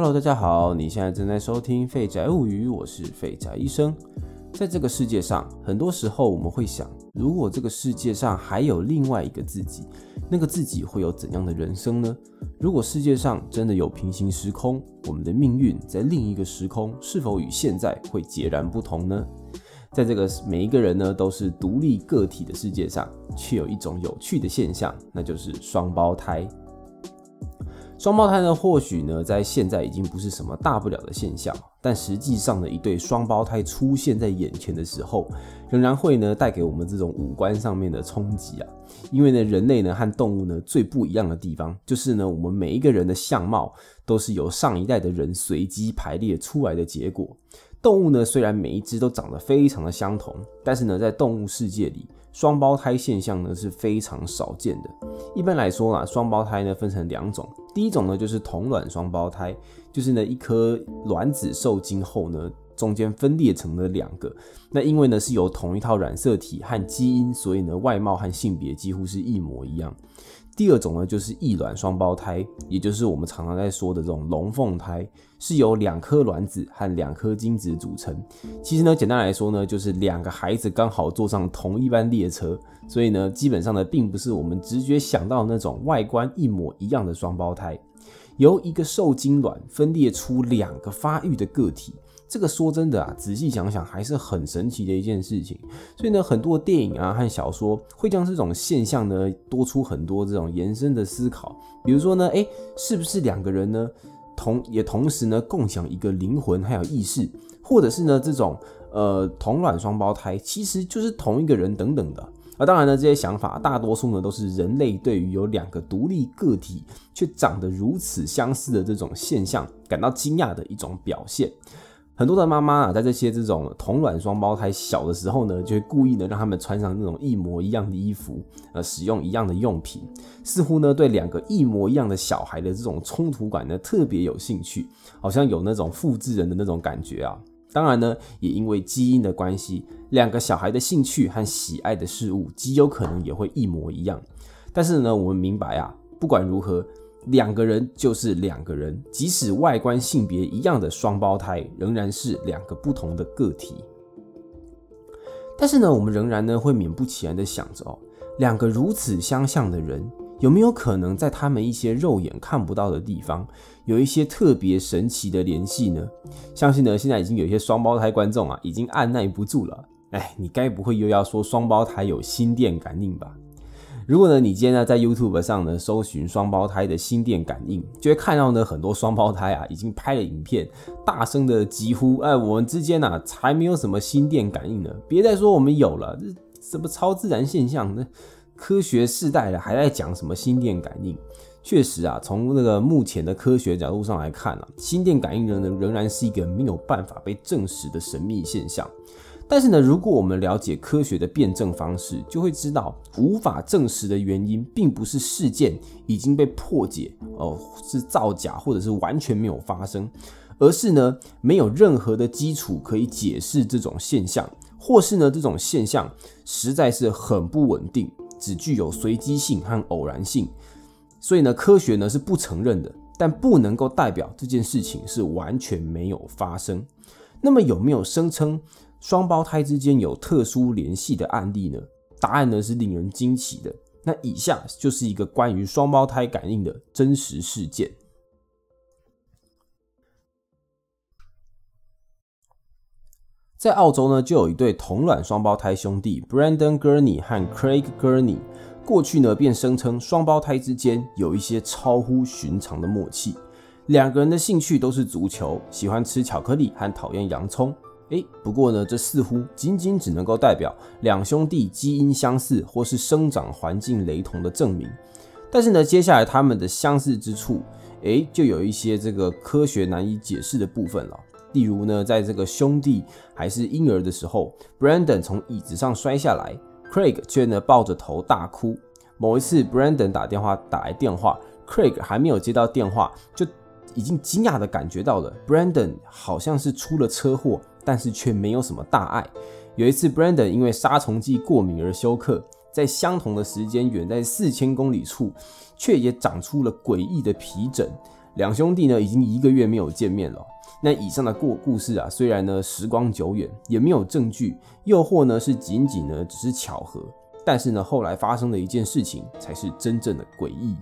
Hello，大家好，你现在正在收听《废宅物语》，我是废宅医生。在这个世界上，很多时候我们会想，如果这个世界上还有另外一个自己，那个自己会有怎样的人生呢？如果世界上真的有平行时空，我们的命运在另一个时空是否与现在会截然不同呢？在这个每一个人呢都是独立个体的世界上，却有一种有趣的现象，那就是双胞胎。双胞胎呢，或许呢，在现在已经不是什么大不了的现象，但实际上呢，一对双胞胎出现在眼前的时候，仍然会呢带给我们这种五官上面的冲击啊。因为呢，人类呢和动物呢最不一样的地方，就是呢，我们每一个人的相貌都是由上一代的人随机排列出来的结果。动物呢，虽然每一只都长得非常的相同，但是呢，在动物世界里，双胞胎现象呢是非常少见的。一般来说啊，双胞胎呢分成两种。第一种呢，就是同卵双胞胎，就是呢一颗卵子受精后呢，中间分裂成了两个。那因为呢是由同一套染色体和基因，所以呢外貌和性别几乎是一模一样。第二种呢，就是异卵双胞胎，也就是我们常常在说的这种龙凤胎，是由两颗卵子和两颗精子组成。其实呢，简单来说呢，就是两个孩子刚好坐上同一班列车，所以呢，基本上呢，并不是我们直觉想到那种外观一模一样的双胞胎，由一个受精卵分裂出两个发育的个体。这个说真的啊，仔细想想还是很神奇的一件事情。所以呢，很多电影啊和小说会将这种现象呢多出很多这种延伸的思考。比如说呢，诶，是不是两个人呢同也同时呢共享一个灵魂还有意识，或者是呢这种呃同卵双胞胎其实就是同一个人等等的。而当然呢，这些想法大多数呢都是人类对于有两个独立个体却长得如此相似的这种现象感到惊讶的一种表现。很多的妈妈啊，在这些这种同卵双胞胎小的时候呢，就会故意的让他们穿上那种一模一样的衣服，呃，使用一样的用品，似乎呢对两个一模一样的小孩的这种冲突感呢特别有兴趣，好像有那种复制人的那种感觉啊。当然呢，也因为基因的关系，两个小孩的兴趣和喜爱的事物极有可能也会一模一样。但是呢，我们明白啊，不管如何。两个人就是两个人，即使外观性别一样的双胞胎，仍然是两个不同的个体。但是呢，我们仍然呢会勉不其然的想着哦，两个如此相像的人，有没有可能在他们一些肉眼看不到的地方，有一些特别神奇的联系呢？相信呢，现在已经有一些双胞胎观众啊，已经按耐不住了。哎，你该不会又要说双胞胎有心电感应吧？如果呢，你今天呢在 YouTube 上呢搜寻双胞胎的心电感应，就会看到呢很多双胞胎啊已经拍了影片，大声的疾呼：“哎，我们之间啊才没有什么心电感应呢，别再说我们有了，这什么超自然现象？那科学世代了还在讲什么心电感应？确实啊，从那个目前的科学角度上来看啊，心电感应呢仍然是一个没有办法被证实的神秘现象。”但是呢，如果我们了解科学的辩证方式，就会知道无法证实的原因，并不是事件已经被破解，哦，是造假，或者是完全没有发生，而是呢，没有任何的基础可以解释这种现象，或是呢，这种现象实在是很不稳定，只具有随机性和偶然性，所以呢，科学呢是不承认的，但不能够代表这件事情是完全没有发生。那么有没有声称？双胞胎之间有特殊联系的案例呢？答案呢是令人惊奇的。那以下就是一个关于双胞胎感应的真实事件。在澳洲呢，就有一对同卵双胞胎兄弟 Brandon Gurney 和 Craig Gurney，过去呢便声称双胞胎之间有一些超乎寻常的默契。两个人的兴趣都是足球，喜欢吃巧克力和讨厌洋葱。诶，不过呢，这似乎仅仅只能够代表两兄弟基因相似或是生长环境雷同的证明。但是呢，接下来他们的相似之处，诶，就有一些这个科学难以解释的部分了。例如呢，在这个兄弟还是婴儿的时候，Brandon 从椅子上摔下来，Craig 却呢抱着头大哭。某一次，Brandon 打电话打来电话，Craig 还没有接到电话，就已经惊讶的感觉到了，Brandon 好像是出了车祸。但是却没有什么大碍。有一次，Brandon 因为杀虫剂过敏而休克，在相同的时间，远在四千公里处，却也长出了诡异的皮疹。两兄弟呢已经一个月没有见面了。那以上的故故事啊，虽然呢时光久远，也没有证据，又或呢是仅仅呢只是巧合，但是呢后来发生的一件事情才是真正的诡异。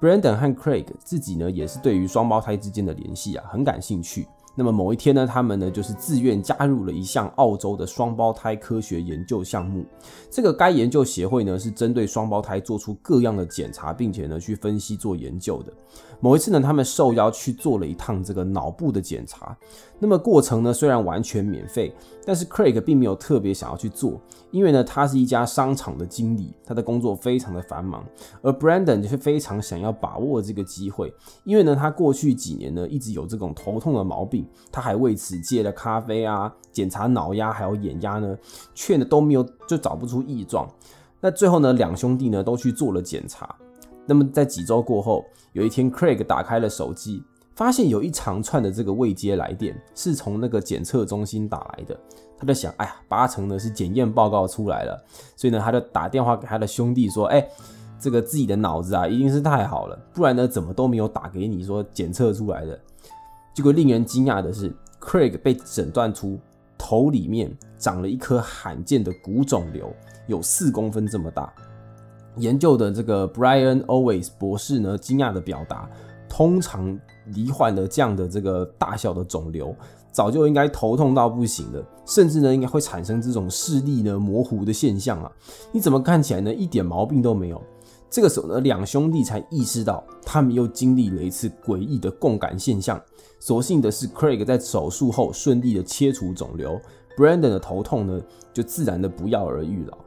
Brandon 和 Craig 自己呢也是对于双胞胎之间的联系啊很感兴趣。那么某一天呢，他们呢就是自愿加入了一项澳洲的双胞胎科学研究项目。这个该研究协会呢是针对双胞胎做出各样的检查，并且呢去分析做研究的。某一次呢，他们受邀去做了一趟这个脑部的检查。那么过程呢虽然完全免费，但是 Craig 并没有特别想要去做，因为呢他是一家商场的经理，他的工作非常的繁忙。而 Brandon 就是非常想要把握这个机会，因为呢他过去几年呢一直有这种头痛的毛病。他还为此戒了咖啡啊，检查脑压还有眼压呢，却呢都没有就找不出异状。那最后呢，两兄弟呢都去做了检查。那么在几周过后，有一天，Craig 打开了手机，发现有一长串的这个未接来电是从那个检测中心打来的。他在想，哎呀，八成呢是检验报告出来了，所以呢他就打电话给他的兄弟说，哎，这个自己的脑子啊一定是太好了，不然呢怎么都没有打给你说检测出来的。结果令人惊讶的是，Craig 被诊断出头里面长了一颗罕见的骨肿瘤，有四公分这么大。研究的这个 Brian Always 博士呢，惊讶的表达：通常罹患的这样的这个大小的肿瘤，早就应该头痛到不行了，甚至呢应该会产生这种视力呢模糊的现象啊！你怎么看起来呢一点毛病都没有？这个时候呢，两兄弟才意识到，他们又经历了一次诡异的共感现象。所幸的是，Craig 在手术后顺利的切除肿瘤，Brandon 的头痛呢就自然的不药而愈了。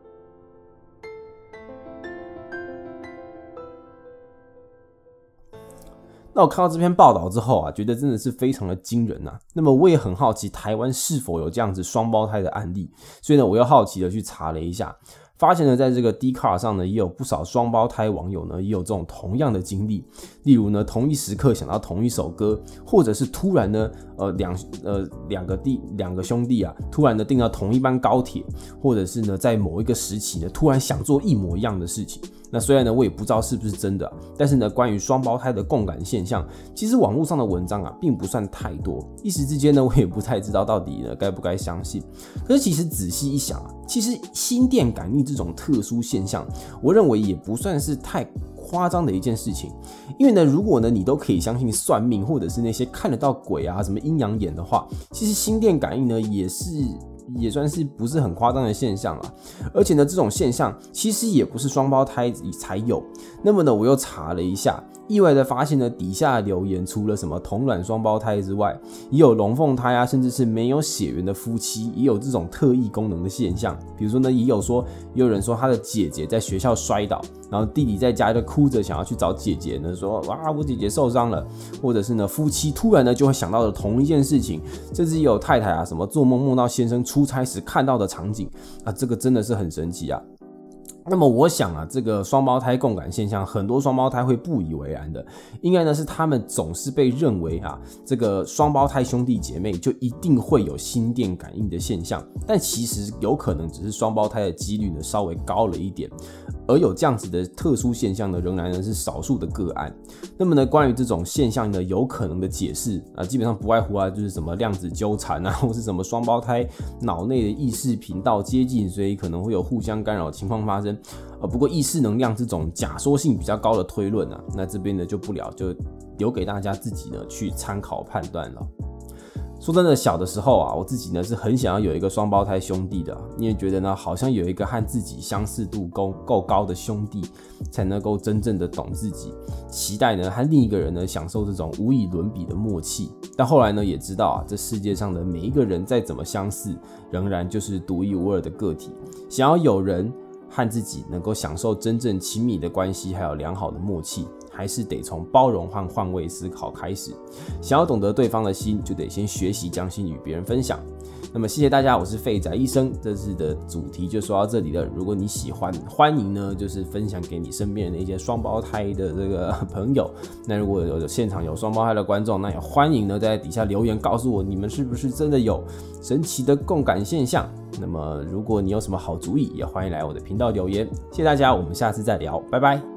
那我看到这篇报道之后啊，觉得真的是非常的惊人呐。那么我也很好奇，台湾是否有这样子双胞胎的案例？所以呢，我又好奇的去查了一下。发现呢，在这个 d c a r 上呢，也有不少双胞胎网友呢，也有这种同样的经历。例如呢，同一时刻想到同一首歌，或者是突然呢，呃，两呃两个弟两个兄弟啊，突然的订到同一班高铁，或者是呢，在某一个时期呢，突然想做一模一样的事情。那虽然呢，我也不知道是不是真的，但是呢，关于双胞胎的共感现象，其实网络上的文章啊，并不算太多。一时之间呢，我也不太知道到底呢该不该相信。可是其实仔细一想啊，其实心电感应这种特殊现象，我认为也不算是太夸张的一件事情。因为呢，如果呢你都可以相信算命，或者是那些看得到鬼啊、什么阴阳眼的话，其实心电感应呢也是。也算是不是很夸张的现象了，而且呢，这种现象其实也不是双胞胎才有。那么呢，我又查了一下。意外的发现呢，底下留言除了什么同卵双胞胎之外，也有龙凤胎啊，甚至是没有血缘的夫妻，也有这种特异功能的现象。比如说呢，也有说，也有人说他的姐姐在学校摔倒，然后弟弟在家就哭着想要去找姐姐呢，说哇，我姐姐受伤了，或者是呢，夫妻突然呢就会想到了同一件事情，甚至有太太啊什么做梦梦到先生出出差时看到的场景啊，这个真的是很神奇啊。那么我想啊，这个双胞胎共感现象，很多双胞胎会不以为然的，应该呢是他们总是被认为啊，这个双胞胎兄弟姐妹就一定会有心电感应的现象，但其实有可能只是双胞胎的几率呢稍微高了一点，而有这样子的特殊现象呢，仍然呢是少数的个案。那么呢，关于这种现象呢，有可能的解释啊，基本上不外乎啊，就是什么量子纠缠啊，或是什么双胞胎脑内的意识频道接近，所以可能会有互相干扰情况发生。呃，不过意识能量这种假说性比较高的推论啊，那这边呢就不聊，就留给大家自己呢去参考判断了。说真的，小的时候啊，我自己呢是很想要有一个双胞胎兄弟的，因为觉得呢好像有一个和自己相似度够够高的兄弟，才能够真正的懂自己，期待呢和另一个人呢享受这种无以伦比的默契。但后来呢也知道啊，这世界上的每一个人再怎么相似，仍然就是独一无二的个体，想要有人。和自己能够享受真正亲密的关系，还有良好的默契，还是得从包容和换位思考开始。想要懂得对方的心，就得先学习将心与别人分享。那么谢谢大家，我是废仔医生，这次的主题就说到这里了。如果你喜欢，欢迎呢就是分享给你身边的一些双胞胎的这个朋友。那如果有现场有双胞胎的观众，那也欢迎呢在底下留言告诉我，你们是不是真的有神奇的共感现象？那么如果你有什么好主意，也欢迎来我的频道留言。谢谢大家，我们下次再聊，拜拜。